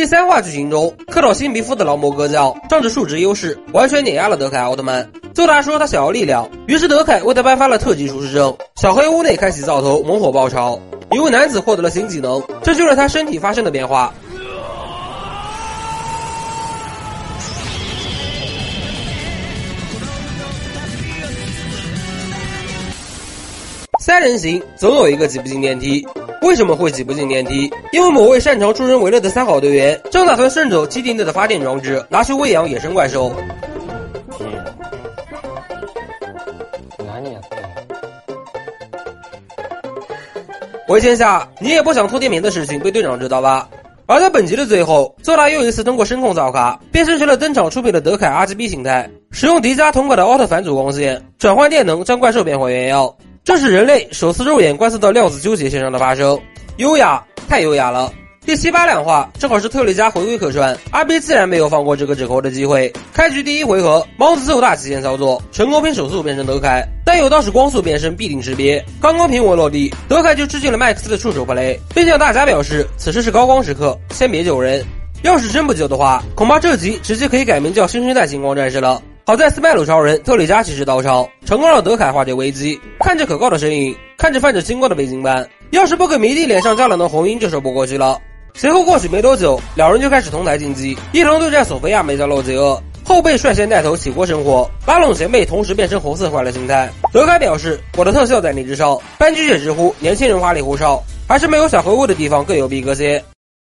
第三话剧情中，克到新皮肤的劳模哥将仗着数值优势，完全碾压了德凯奥特曼。邹大说他想要力量，于是德凯为他颁发了特级厨师证。小黑屋内开启灶头，猛火爆炒。一位男子获得了新技能，这就是他身体发生的变化。三人行总有一个挤不进电梯，为什么会挤不进电梯？因为某位擅长助人为乐的三好队员正打算顺走基地内的发电装置，拿去喂养野生怪兽。回天下，你也不想拖电瓶的事情被队长知道吧？而在本集的最后，佐拉又一次通过声控造卡变身成了登场出品的德凯 RGB 形态，使用迪迦同款的奥特反祖光线转换电能，将怪兽变回原样。这是人类首次肉眼观测到量子纠结现象的发生，优雅，太优雅了。第七八两话正好是特利迦回归客串，阿 B 自然没有放过这个折扣的机会。开局第一回合，猫子奏大极限操作，成功凭手速变成德凯，但有道是光速变身必定识别。刚刚平稳落地，德凯就致敬了麦克斯的触手 play，并向大家表示此时是高光时刻，先别救人。要是真不救的话，恐怕这集直接可以改名叫新生代星光战士了。好在斯麦鲁超人特里加及时到场，成功让德凯化解危机。看着可靠的身影，看着泛着金光的背景板，要是不给迷弟脸上加两道红晕，就说不过去了。随后过去没多久，两人就开始同台竞技，一同对战索菲亚梅加洛贼恶。后辈率先带头起锅生火，拉拢前辈同时变成红色换了形态。德凯表示：“我的特效在你之上。”班居也直呼：“年轻人花里胡哨，还是没有小黑屋的地方更有逼格些。”